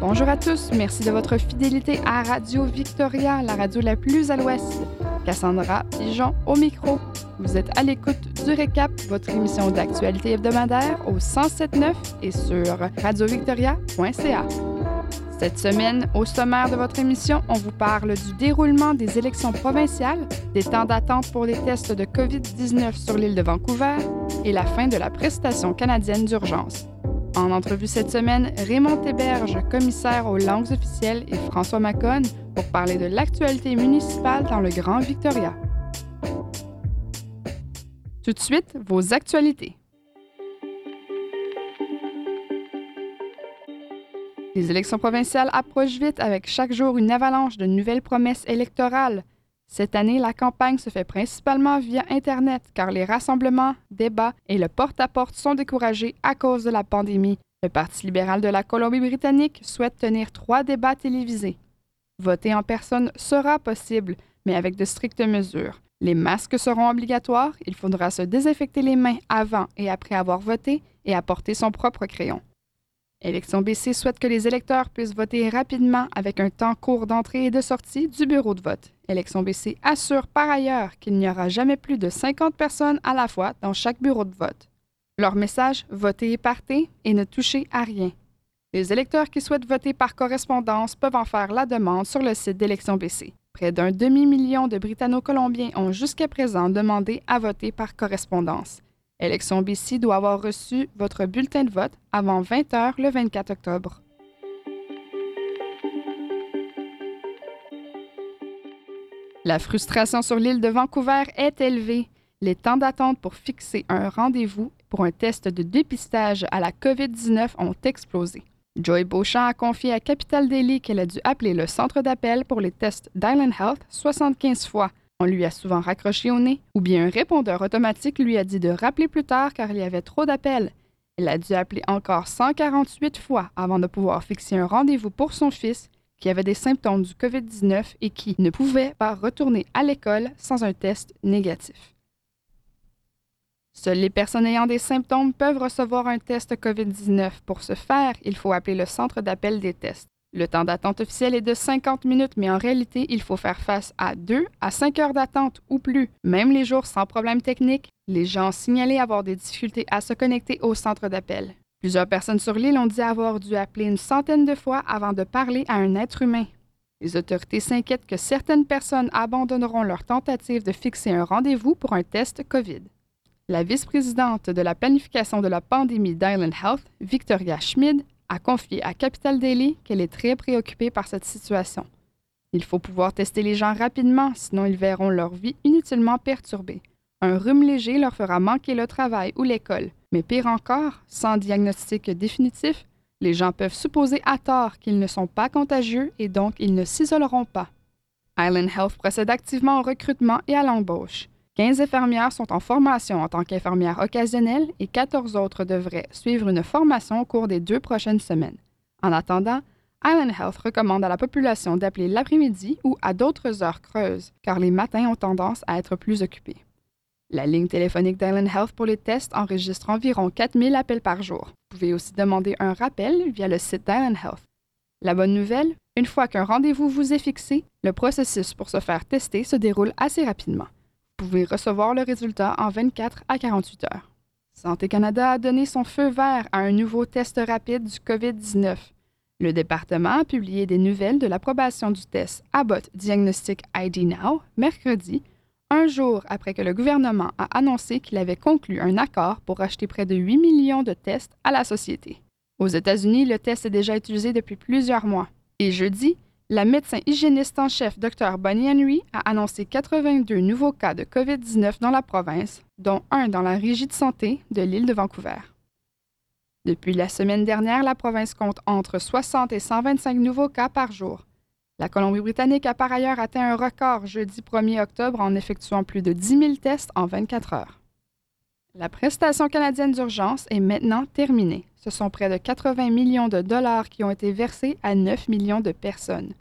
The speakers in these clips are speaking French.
Bonjour à tous, merci de votre fidélité à Radio Victoria, la radio la plus à l'ouest. Cassandra Pigeon au micro. Vous êtes à l'écoute du Récap, votre émission d'actualité hebdomadaire au 1079 et sur radiovictoria.ca. Cette semaine, au sommaire de votre émission, on vous parle du déroulement des élections provinciales, des temps d'attente pour les tests de COVID-19 sur l'île de Vancouver et la fin de la prestation canadienne d'urgence. En entrevue cette semaine, Raymond Théberge, commissaire aux langues officielles, et François Macon pour parler de l'actualité municipale dans le Grand Victoria. Tout de suite, vos actualités. Les élections provinciales approchent vite avec chaque jour une avalanche de nouvelles promesses électorales. Cette année, la campagne se fait principalement via Internet car les rassemblements, débats et le porte-à-porte sont découragés à cause de la pandémie. Le Parti libéral de la Colombie-Britannique souhaite tenir trois débats télévisés. Voter en personne sera possible, mais avec de strictes mesures. Les masques seront obligatoires, il faudra se désinfecter les mains avant et après avoir voté et apporter son propre crayon. Élection BC souhaite que les électeurs puissent voter rapidement avec un temps court d'entrée et de sortie du bureau de vote. Élection BC assure par ailleurs qu'il n'y aura jamais plus de 50 personnes à la fois dans chaque bureau de vote. Leur message, votez et partez et ne touchez à rien. Les électeurs qui souhaitent voter par correspondance peuvent en faire la demande sur le site d'Élection BC. Près d'un demi-million de Britanno-Colombiens ont jusqu'à présent demandé à voter par correspondance. Élection BC doit avoir reçu votre bulletin de vote avant 20 h le 24 octobre. La frustration sur l'île de Vancouver est élevée. Les temps d'attente pour fixer un rendez-vous pour un test de dépistage à la COVID-19 ont explosé. Joy Beauchamp a confié à Capital Daily qu'elle a dû appeler le centre d'appel pour les tests d'Island Health 75 fois on lui a souvent raccroché au nez, ou bien un répondeur automatique lui a dit de rappeler plus tard car il y avait trop d'appels. Elle a dû appeler encore 148 fois avant de pouvoir fixer un rendez-vous pour son fils qui avait des symptômes du COVID-19 et qui ne pouvait pas retourner à l'école sans un test négatif. Seules les personnes ayant des symptômes peuvent recevoir un test COVID-19. Pour ce faire, il faut appeler le centre d'appel des tests. Le temps d'attente officiel est de 50 minutes, mais en réalité, il faut faire face à 2 à 5 heures d'attente ou plus. Même les jours sans problème technique, les gens ont signalé avoir des difficultés à se connecter au centre d'appel. Plusieurs personnes sur l'île ont dit avoir dû appeler une centaine de fois avant de parler à un être humain. Les autorités s'inquiètent que certaines personnes abandonneront leur tentative de fixer un rendez-vous pour un test COVID. La vice-présidente de la planification de la pandémie d'Island Health, Victoria Schmid, a confié à Capital Daily qu'elle est très préoccupée par cette situation. Il faut pouvoir tester les gens rapidement, sinon ils verront leur vie inutilement perturbée. Un rhume léger leur fera manquer le travail ou l'école. Mais pire encore, sans diagnostic définitif, les gens peuvent supposer à tort qu'ils ne sont pas contagieux et donc ils ne s'isoleront pas. Island Health procède activement au recrutement et à l'embauche. 15 infirmières sont en formation en tant qu'infirmières occasionnelles et 14 autres devraient suivre une formation au cours des deux prochaines semaines. En attendant, Island Health recommande à la population d'appeler l'après-midi ou à d'autres heures creuses, car les matins ont tendance à être plus occupés. La ligne téléphonique d'Island Health pour les tests enregistre environ 4000 appels par jour. Vous pouvez aussi demander un rappel via le site d'Island Health. La bonne nouvelle, une fois qu'un rendez-vous vous est fixé, le processus pour se faire tester se déroule assez rapidement. Pouvez recevoir le résultat en 24 à 48 heures. Santé Canada a donné son feu vert à un nouveau test rapide du COVID-19. Le département a publié des nouvelles de l'approbation du test Abbott Diagnostic ID Now mercredi, un jour après que le gouvernement a annoncé qu'il avait conclu un accord pour acheter près de 8 millions de tests à la société. Aux États-Unis, le test est déjà utilisé depuis plusieurs mois. Et jeudi, la médecin hygiéniste en chef, Dr. Bonnie Henry, a annoncé 82 nouveaux cas de COVID-19 dans la province, dont un dans la régie de santé de l'île de Vancouver. Depuis la semaine dernière, la province compte entre 60 et 125 nouveaux cas par jour. La Colombie-Britannique a par ailleurs atteint un record jeudi 1er octobre en effectuant plus de 10 000 tests en 24 heures. La prestation canadienne d'urgence est maintenant terminée. Ce sont près de 80 millions de dollars qui ont été versés à 9 millions de personnes.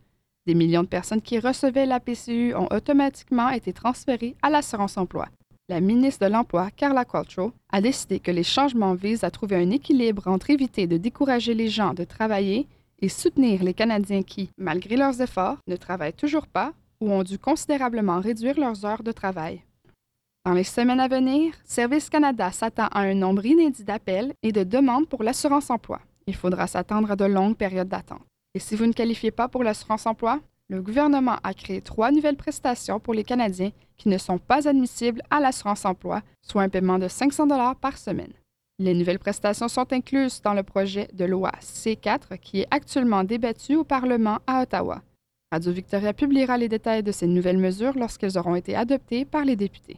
Des millions de personnes qui recevaient la PCU ont automatiquement été transférées à l'assurance emploi. La ministre de l'Emploi, Carla Qualtrough, a décidé que les changements visent à trouver un équilibre entre éviter de décourager les gens de travailler et soutenir les Canadiens qui, malgré leurs efforts, ne travaillent toujours pas ou ont dû considérablement réduire leurs heures de travail. Dans les semaines à venir, Service Canada s'attend à un nombre inédit d'appels et de demandes pour l'assurance emploi. Il faudra s'attendre à de longues périodes d'attente. Et si vous ne qualifiez pas pour l'assurance emploi, le gouvernement a créé trois nouvelles prestations pour les Canadiens qui ne sont pas admissibles à l'assurance emploi, soit un paiement de 500 dollars par semaine. Les nouvelles prestations sont incluses dans le projet de loi C4 qui est actuellement débattu au Parlement à Ottawa. Radio-Victoria publiera les détails de ces nouvelles mesures lorsqu'elles auront été adoptées par les députés.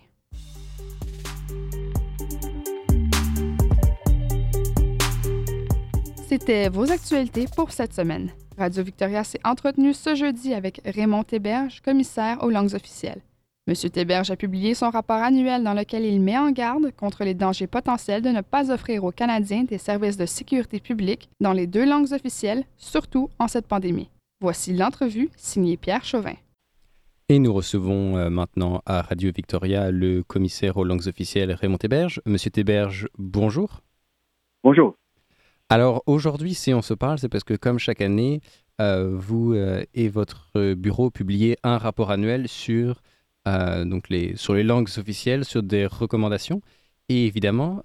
C'était vos actualités pour cette semaine. Radio Victoria s'est entretenu ce jeudi avec Raymond Théberge, commissaire aux langues officielles. M. Théberge a publié son rapport annuel dans lequel il met en garde contre les dangers potentiels de ne pas offrir aux Canadiens des services de sécurité publique dans les deux langues officielles, surtout en cette pandémie. Voici l'entrevue signée Pierre Chauvin. Et nous recevons euh, maintenant à Radio Victoria le commissaire aux langues officielles Raymond Théberge. Monsieur Théberge, bonjour. Bonjour. Alors aujourd'hui, si on se parle, c'est parce que comme chaque année, euh, vous euh, et votre bureau publiez un rapport annuel sur, euh, donc les, sur les langues officielles, sur des recommandations. Et évidemment,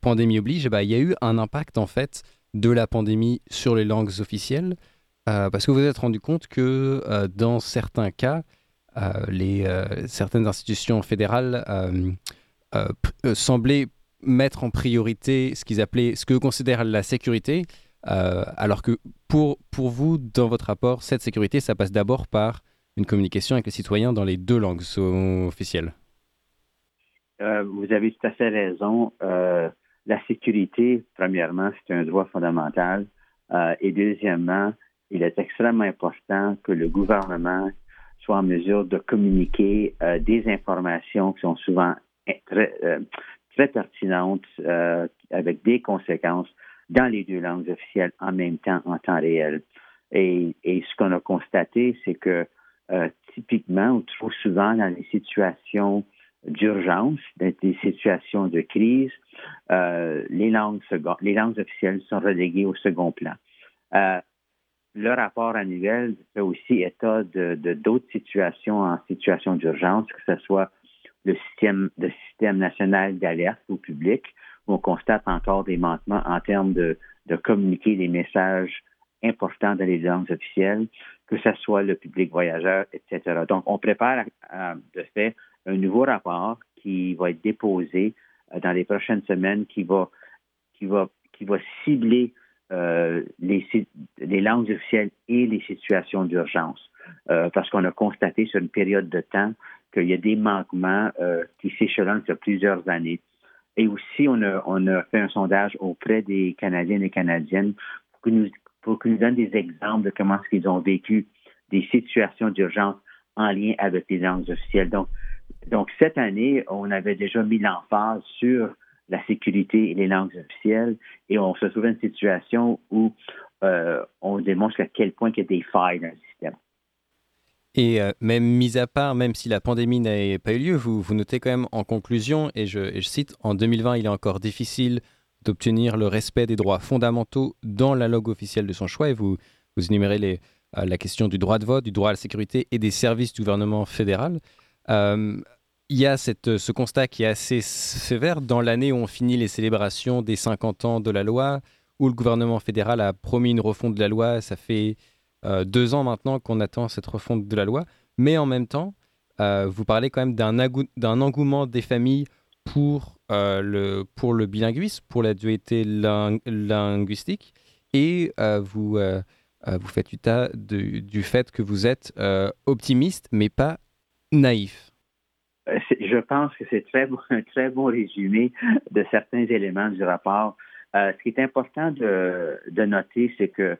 pandémie oblige, bah, il y a eu un impact en fait de la pandémie sur les langues officielles, parce que vous vous êtes rendu compte que dans certains cas, les, certaines institutions fédérales semblaient mettre en priorité ce qu'ils appelaient, ce que considèrent la sécurité, euh, alors que pour, pour vous, dans votre rapport, cette sécurité, ça passe d'abord par une communication avec les citoyens dans les deux langues officielles. Euh, vous avez tout à fait raison. Euh, la sécurité, premièrement, c'est un droit fondamental. et deuxièmement, il est extrêmement important que le gouvernement soit en mesure de communiquer des informations qui sont souvent très, très pertinente euh, avec des conséquences dans les deux langues officielles en même temps, en temps réel. Et, ce qu'on a constaté, c'est que euh, typiquement ou trop souvent dans les situations d'urgence, dans des situations de crise, euh, les, langues les langues officielles sont reléguées au second plan. Le rapport annuel fait aussi état de d'autres situations en situation d'urgence, que ce soit le système, national d'alerte au public, où on constate encore des manquements en termes de, communiquer des messages importants dans les langues officielles, que ce soit le public voyageur, etc. Donc, on prépare de fait un nouveau rapport qui va être déposé euh, dans les prochaines semaines, qui va, cibler euh, les, les langues officielles et les situations d'urgence. Euh, parce qu'on a constaté sur une période de temps qu'il y a des manquements euh, qui s'échelonnent sur plusieurs années. Et aussi, on a, on a fait un sondage auprès des Canadiens et Canadiennes pour qu'ils nous, nous donnent des exemples de comment est-ce qu'ils ont vécu des situations d'urgence en lien avec les langues officielles. Donc, donc, cette année, on avait déjà mis l'emphase sur la sécurité et les langues officielles et on se trouve une situation où euh, on démontre à quel point il y a des failles dans le système. Et euh, même mis à part, même si la pandémie n'avait pas eu lieu, vous, notez quand même en conclusion, et je, cite, en 2020, il est encore difficile d'obtenir le respect des droits fondamentaux dans la langue officielle de son choix, et vous, vous énumérez euh, la question du droit de vote, du droit à la sécurité et des services du gouvernement fédéral. Euh, il y a ce constat qui est assez sévère dans l'année où on finit les célébrations des 50 ans de la loi, où le gouvernement fédéral a promis une refonte de la loi, ça fait deux ans maintenant qu'on attend cette refonte de la loi, mais en même temps, euh, vous parlez quand même d'un engouement des familles pour, euh, le, pour le bilinguisme, pour la dualité linguistique, et vous, faites état du fait que vous êtes optimiste, mais pas naïf. Je pense que c'est très un très bon résumé de certains éléments du rapport. ce qui est important de, noter, c'est que euh,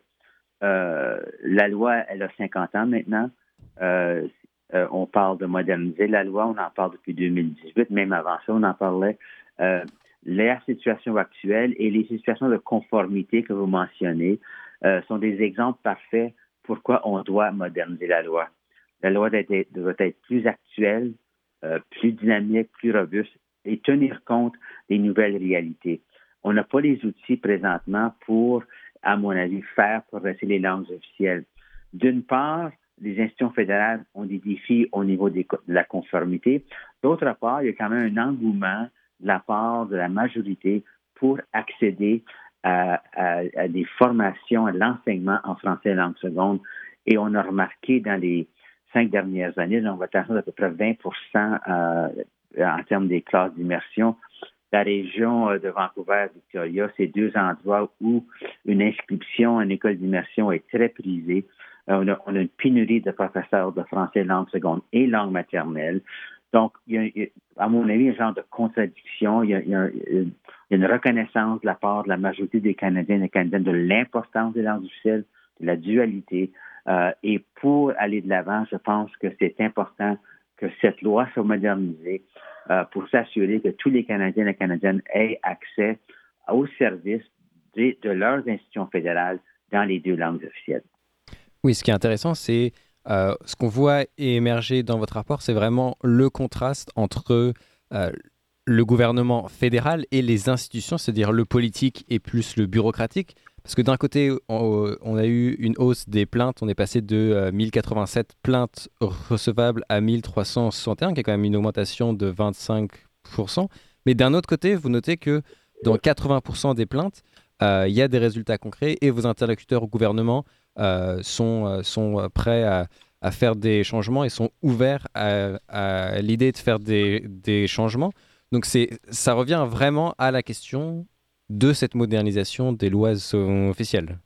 la loi, elle a 50 ans maintenant. Euh, euh, on parle de moderniser la loi, on en parle depuis 2018, même avant ça, on en parlait. la situation actuelle et les situations de conformité que vous mentionnez euh, sont des exemples parfaits pourquoi on doit moderniser la loi. La loi doit être, plus actuelle, euh, plus dynamique, plus robuste et tenir compte des nouvelles réalités. On n'a pas les outils présentement pour, à mon avis, faire progresser les langues officielles. D'une part, les institutions fédérales ont des défis au niveau de la conformité. D'autre part, il y a quand même un engouement de la part de la majorité pour accéder à, des formations, à l'enseignement en français langue seconde. Et on a remarqué dans les cinq dernières années une augmentation d'à peu près 20% euh, en termes des classes d'immersion. La région euh, de Vancouver-Victoria, c'est deux endroits où une inscription une école d'immersion est très prisée. Euh, on, a, une pénurie de professeurs de français langue seconde et langue maternelle. Donc, il y a, à mon avis, un genre de contradiction. Il y, a, une reconnaissance de la part de la majorité des Canadiens et des Canadiennes de l'importance des langues officielles, de la dualité. Euh, et pour aller de l'avant, je pense que c'est important que cette loi soit modernisée pour s'assurer que tous les Canadiens et Canadiennes aient accès aux services de, de leurs institutions fédérales dans les deux langues officielles. Oui, ce qui est intéressant, c'est euh, ce qu'on voit émerger dans votre rapport, c'est vraiment le contraste entre euh, le gouvernement fédéral et les institutions, c'est-à-dire le politique et plus le bureaucratique. Parce que d'un côté, on, a eu une hausse des plaintes, on est passé de 1087 euh, plaintes recevables à 1361, qui est quand même une augmentation de 25%. Mais d'un autre côté, vous notez que dans 80% des plaintes, il y a des résultats concrets et vos interlocuteurs au gouvernement euh, sont, euh, sont euh, prêts à, faire des changements et sont ouverts à, à l'idée de faire des, des changements. Donc ça revient vraiment à la question de cette modernisation des lois officielles.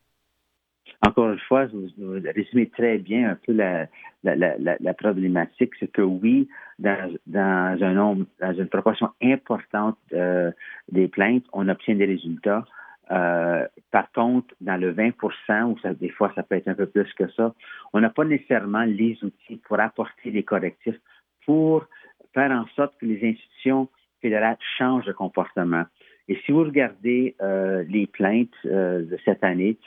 Encore une fois, vous, résumez très bien un peu la, la, problématique. C'est que oui, dans, un nombre, dans une proportion importante des plaintes, on obtient des résultats. Euh, par contre, dans le 20 ou ça, des fois ça peut être un peu plus que ça, on n'a pas nécessairement les outils pour apporter des correctifs pour faire en sorte que les institutions fédérales changent de comportement. Et si vous regardez euh, les plaintes euh, de cette année,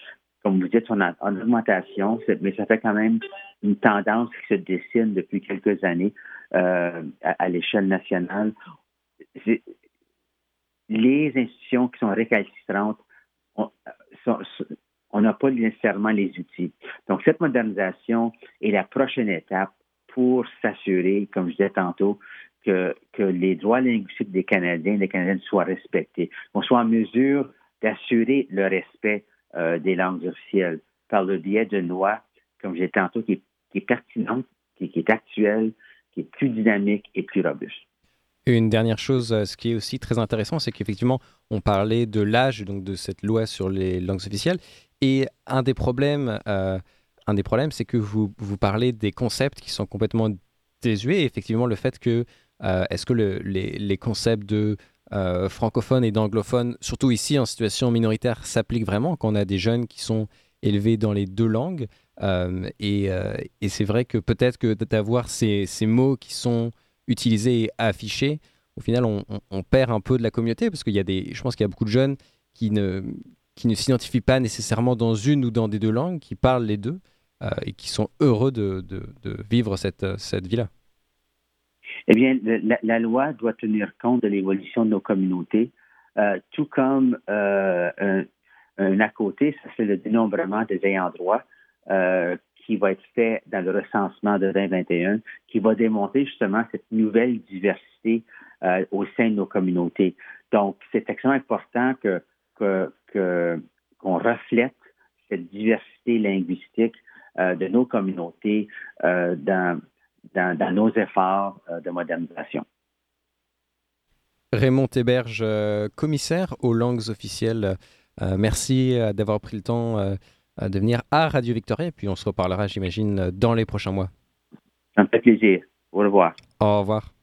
comme vous dites, on a en augmentation, mais ça fait quand même une tendance qui se dessine depuis quelques années à, à l'échelle nationale. Les institutions qui sont récalcitrantes on n'a pas nécessairement les outils. Donc, cette modernisation est la prochaine étape pour s'assurer, comme je disais tantôt, que, les droits linguistiques des Canadiens et des Canadiennes soient respectés, qu'on soit en mesure d'assurer le respect euh, des langues officielles par le biais d'une loi, comme disais tantôt, qui, est pertinente, qui, qui est actuelle, qui est plus dynamique et plus robuste. Une dernière chose, euh, ce qui est aussi très intéressant, c'est qu'effectivement, on parlait de l'âge donc de cette loi sur les langues officielles, et un des problèmes, euh, un des problèmes, c'est que vous, vous parlez des concepts qui sont complètement désuets. effectivement, le fait que est-ce que le, les, concepts de francophone et d'anglophone, surtout ici en situation minoritaire, s'appliquent vraiment quand on a des jeunes qui sont élevés dans les deux langues? et, et c'est vrai que peut-être que d'avoir ces, mots qui sont utilisé et affiché, au final, on, perd un peu de la communauté parce qu'il y a des, je pense qu'il y a beaucoup de jeunes qui ne, s'identifient pas nécessairement dans une ou dans des deux langues, qui parlent les deux euh, et qui sont heureux de, de, vivre cette, cette vie-là. Eh bien, la, loi doit tenir compte de l'évolution de nos communautés, euh, tout comme euh, un, un, à côté, ça c'est le dénombrement des ayants droit qui va être fait dans le recensement de 2021, qui va démontrer justement cette nouvelle diversité euh, au sein de nos communautés. Donc, c'est extrêmement important que, qu'on reflète cette diversité linguistique euh, de nos communautés euh, dans, dans, nos efforts de modernisation. Raymond Héberge, commissaire aux langues officielles, merci d'avoir pris le temps de venir à Radio Victoria. Et puis on se reparlera, j'imagine, dans les prochains mois. Ça me fait plaisir. Au revoir. Au revoir.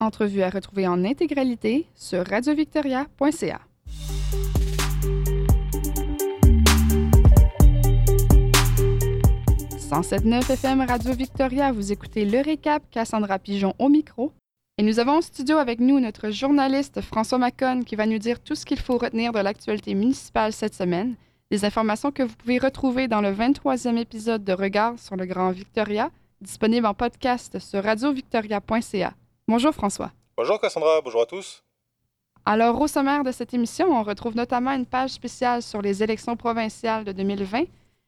Entrevue à retrouver en intégralité sur radiovictoria.ca. « 107.9 FM Radio Victoria, vous écoutez le récap Cassandra Pigeon au micro Et nous avons en studio avec nous notre journaliste François Macon qui va nous dire tout ce qu'il faut retenir de l'actualité municipale cette semaine, des informations que vous pouvez retrouver dans le 23e épisode de Regard sur le Grand Victoria, disponible en podcast sur radiovictoria.ca. Bonjour François. Bonjour Cassandra, bonjour à tous. Alors, au sommaire de cette émission, on retrouve notamment une page spéciale sur les élections provinciales de 2020,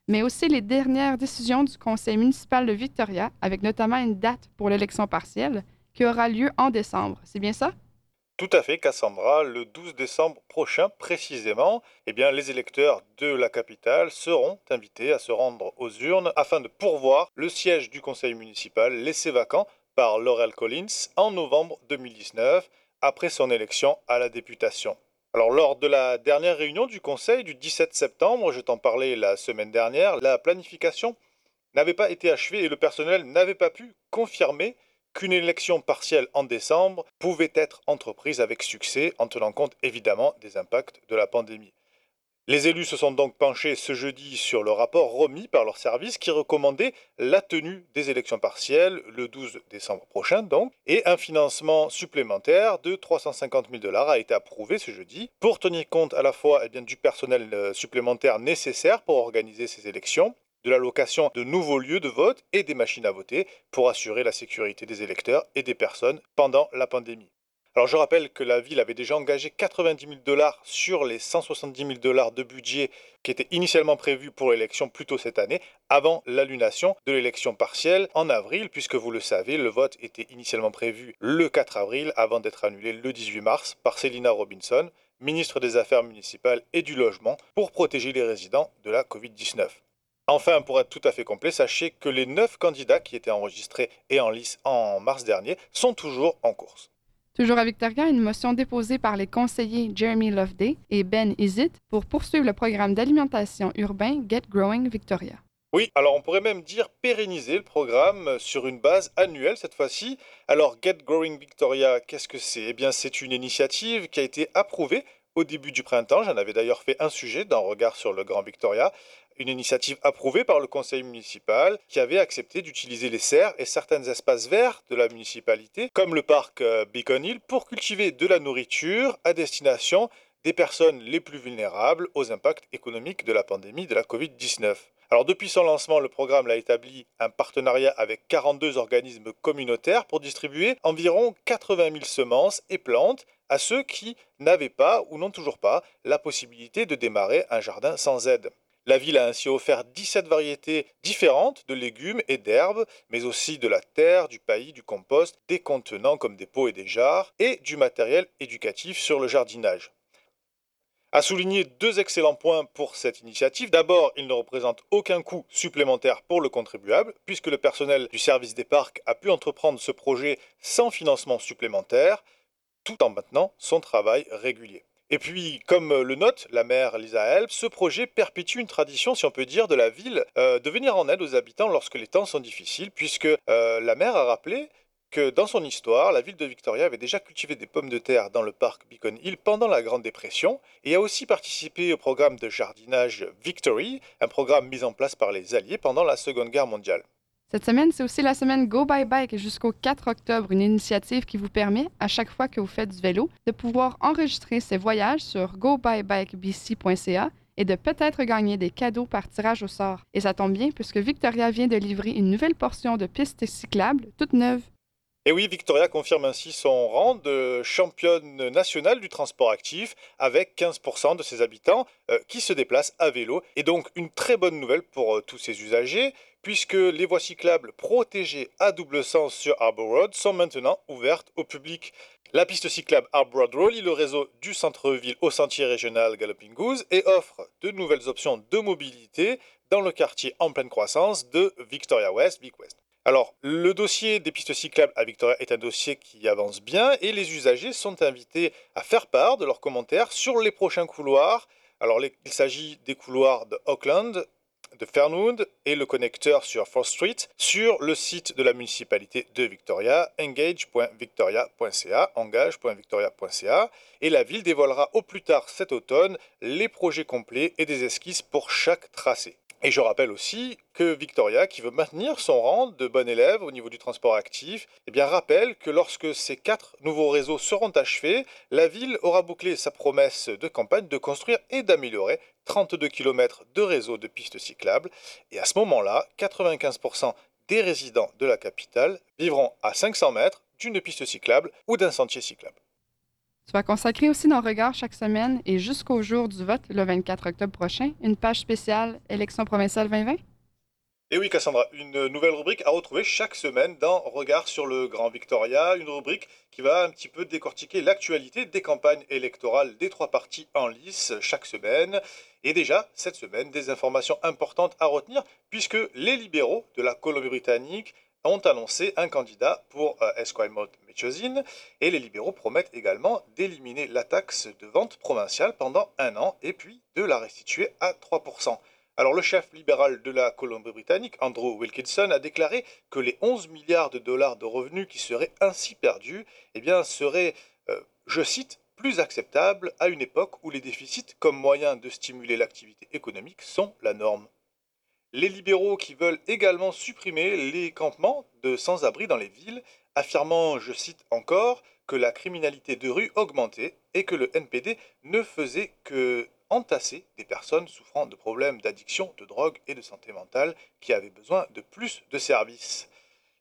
mais aussi les dernières décisions du Conseil municipal de Victoria, avec notamment une date pour l'élection partielle qui aura lieu en décembre. C'est bien ça? Tout à fait, Cassandra. Le 12 décembre prochain, précisément, eh bien, les électeurs de la capitale seront invités à se rendre aux urnes afin de pourvoir le siège du conseil municipal laissé vacant par Laurel Collins en novembre 2019, après son élection à la députation. Alors, lors de la dernière réunion du conseil du 17 septembre, je t'en parlais la semaine dernière, la planification n'avait pas été achevée et le personnel n'avait pas pu confirmer qu'une élection partielle en décembre pouvait être entreprise avec succès en tenant compte évidemment des impacts de la pandémie. Les élus se sont donc penchés ce jeudi sur le rapport remis par leur service qui recommandait la tenue des élections partielles le 12 décembre prochain donc, et un financement supplémentaire de 350 000 dollars a été approuvé ce jeudi pour tenir compte à la fois eh du personnel euh, supplémentaire nécessaire pour organiser ces élections de la location de nouveaux lieux de vote et des machines à voter pour assurer la sécurité des électeurs et des personnes pendant la pandémie. Alors je rappelle que la ville avait déjà engagé 90 000 dollars sur les 170 000 dollars de budget qui étaient initialement prévus pour l'élection plus tôt cette année, avant l'annulation de l'élection partielle en avril, puisque vous le savez, le vote était initialement prévu le 4 avril avant d'être annulé le 18 mars par Selina Robinson, ministre des Affaires municipales et du Logement, pour protéger les résidents de la Covid-19. Enfin, pour être tout à fait complet, sachez que les neuf candidats qui étaient enregistrés et en lice en mars dernier sont toujours en course. Toujours à Victoria, une motion déposée par les conseillers Jeremy Loveday et Ben Isit pour poursuivre le programme d'alimentation urbain Get Growing Victoria. Oui, alors on pourrait même dire pérenniser le programme sur une base annuelle cette fois-ci. Alors Get Growing Victoria, qu'est-ce que c'est? Eh bien c'est une initiative qui a été approuvée au début du printemps. J'en avais d'ailleurs fait un sujet dans Regard sur le Grand Victoria une initiative approuvée par le conseil municipal qui avait accepté d'utiliser les serres et certains espaces verts de la municipalité, comme le parc euh, Beacon Hill, pour cultiver de la nourriture à destination des personnes les plus vulnérables aux impacts économiques de la pandémie de la Covid-19. Alors depuis son lancement, le programme a établi un partenariat avec 42 organismes communautaires pour distribuer environ 80 000 semences et plantes à ceux qui n'avaient pas ou n'ont toujours pas la possibilité de démarrer un jardin sans aide. La ville a ainsi offert 17 variétés différentes de légumes et d'herbes, mais aussi de la terre, du paillis, du compost, des contenants comme des pots et des jarres, et du matériel éducatif sur le jardinage. À souligner deux excellents points pour cette initiative. D'abord, il ne représente aucun coût supplémentaire pour le contribuable, puisque le personnel du service des parcs a pu entreprendre ce projet sans financement supplémentaire, tout en maintenant son travail régulier. Et puis, comme le note la maire Lisa Help, ce projet perpétue une tradition, si on peut dire, de la ville euh, de venir en aide aux habitants lorsque les temps sont difficiles, puisque euh, la maire a rappelé que dans son histoire, la ville de Victoria avait déjà cultivé des pommes de terre dans le parc Beacon Hill pendant la Grande Dépression et a aussi participé au programme de jardinage Victory, un programme mis en place par les Alliés pendant la Seconde Guerre mondiale. Cette semaine, c'est aussi la semaine Go By Bike jusqu'au 4 octobre, une initiative qui vous permet, à chaque fois que vous faites du vélo, de pouvoir enregistrer ces voyages sur gobybikebc.ca et de peut-être gagner des cadeaux par tirage au sort. Et ça tombe bien puisque Victoria vient de livrer une nouvelle portion de pistes cyclables toute neuve. Et oui, Victoria confirme ainsi son rang de championne nationale du transport actif avec 15% de ses habitants euh, qui se déplacent à vélo. Et donc une très bonne nouvelle pour euh, tous ses usagers puisque les voies cyclables protégées à double sens sur Arbor Road sont maintenant ouvertes au public. La piste cyclable Arbor Road relie le réseau du centre-ville au sentier régional Galloping Goose et offre de nouvelles options de mobilité dans le quartier en pleine croissance de Victoria West, Big West. Alors, le dossier des pistes cyclables à Victoria est un dossier qui avance bien et les usagers sont invités à faire part de leurs commentaires sur les prochains couloirs. Alors, il s'agit des couloirs de Auckland, de Fernwood et le connecteur sur 4th Street sur le site de la municipalité de Victoria, engage.victoria.ca, engage.victoria.ca, et la ville dévoilera au plus tard cet automne les projets complets et des esquisses pour chaque tracé. Et je rappelle aussi que Victoria, qui veut maintenir son rang de bon élève au niveau du transport actif, eh rappelle que lorsque ces quatre nouveaux réseaux seront achevés, la ville aura bouclé sa promesse de campagne de construire et d'améliorer 32 km de réseaux de pistes cyclables. Et à ce moment-là, 95% des résidents de la capitale vivront à 500 mètres d'une piste cyclable ou d'un sentier cyclable. Tu vas consacrer aussi dans Regard chaque semaine et jusqu'au jour du vote, le 24 octobre prochain, une page spéciale Élection provinciale 2020? Et oui, Cassandra, une nouvelle rubrique à retrouver chaque semaine dans Regard sur le Grand Victoria, une rubrique qui va un petit peu décortiquer l'actualité des campagnes électorales des trois partis en lice chaque semaine. Et déjà, cette semaine, des informations importantes à retenir, puisque les libéraux de la Colombie-Britannique ont annoncé un candidat pour euh, Esquimalt Mechosin et les libéraux promettent également d'éliminer la taxe de vente provinciale pendant un an et puis de la restituer à 3%. Alors le chef libéral de la Colombie-Britannique, Andrew Wilkinson, a déclaré que les 11 milliards de dollars de revenus qui seraient ainsi perdus eh bien, seraient, euh, je cite, plus acceptables à une époque où les déficits comme moyen de stimuler l'activité économique sont la norme les libéraux qui veulent également supprimer les campements de sans-abri dans les villes, affirmant, je cite encore, que la criminalité de rue augmentait et que le NPD ne faisait que entasser des personnes souffrant de problèmes d'addiction, de drogue et de santé mentale qui avaient besoin de plus de services.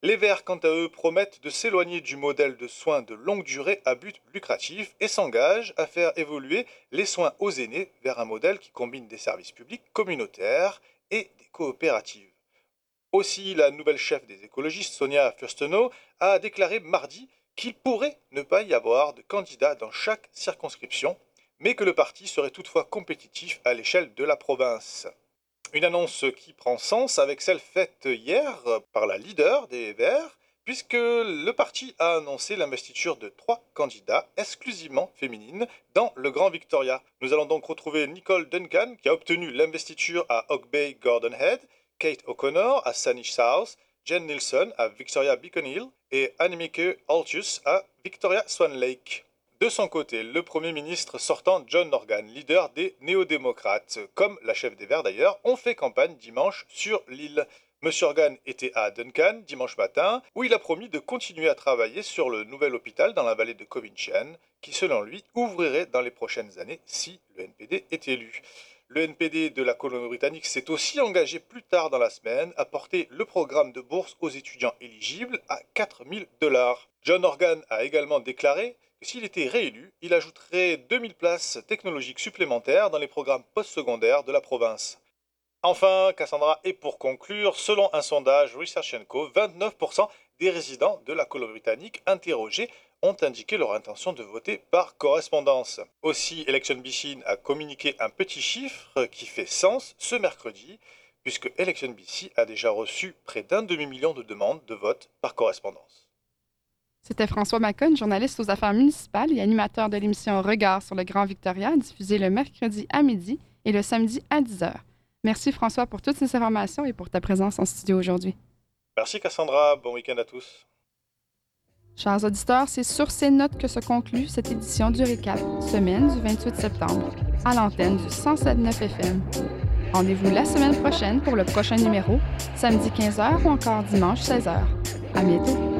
Les Verts, quant à eux, promettent de s'éloigner du modèle de soins de longue durée à but lucratif et s'engagent à faire évoluer les soins aux aînés vers un modèle qui combine des services publics communautaires et des coopératives. Aussi, la nouvelle chef des écologistes, Sonia Furstenau, a déclaré mardi qu'il pourrait ne pas y avoir de candidat dans chaque circonscription, mais que le parti serait toutefois compétitif à l'échelle de la province. Une annonce qui prend sens avec celle faite hier par la leader des Verts, puisque le parti a annoncé l'investiture de trois candidats exclusivement féminines dans le Grand Victoria. Nous allons donc retrouver Nicole Duncan, qui a obtenu l'investiture à Oak Bay Gordon Head, Kate O'Connor à Sanish South, Jen Nielsen à Victoria Beacon Hill et Annemieke Altius à Victoria Swan Lake. De son côté, le Premier ministre sortant John Organ, leader des néo-démocrates, comme la chef des Verts d'ailleurs, ont fait campagne dimanche sur l'île. Monsieur Organ était à Duncan dimanche matin, où il a promis de continuer à travailler sur le nouvel hôpital dans la vallée de Covington, qui selon lui ouvrirait dans les prochaines années si le NPD est élu. Le NPD de la Colombie-Britannique s'est aussi engagé plus tard dans la semaine à porter le programme de bourse aux étudiants éligibles à 4000 dollars. John Organ a également déclaré que s'il était réélu, il ajouterait 2000 places technologiques supplémentaires dans les programmes postsecondaires de la province. Enfin, Cassandra, et pour conclure, selon un sondage Research Co, 29% des résidents de la Colombie-Britannique interrogés ont indiqué leur intention de voter par correspondance. Aussi, Election BC a communiqué un petit chiffre qui fait sens ce mercredi, puisque Election BC a déjà reçu près d'un demi-million de demandes de vote par correspondance. C'était François Macon, journaliste aux affaires municipales et animateur de l'émission Regard sur le Grand Victoria, diffusée le mercredi à midi et le samedi à 10h. Merci François pour toutes ces informations et pour ta présence en studio aujourd'hui. Merci Cassandra, bon week-end à tous. Chers auditeurs, c'est sur ces notes que se conclut cette édition du Récap, semaine du 28 septembre, à l'antenne du 107.9 FM. Rendez-vous la semaine prochaine pour le prochain numéro, samedi 15h ou encore dimanche 16h. À bientôt!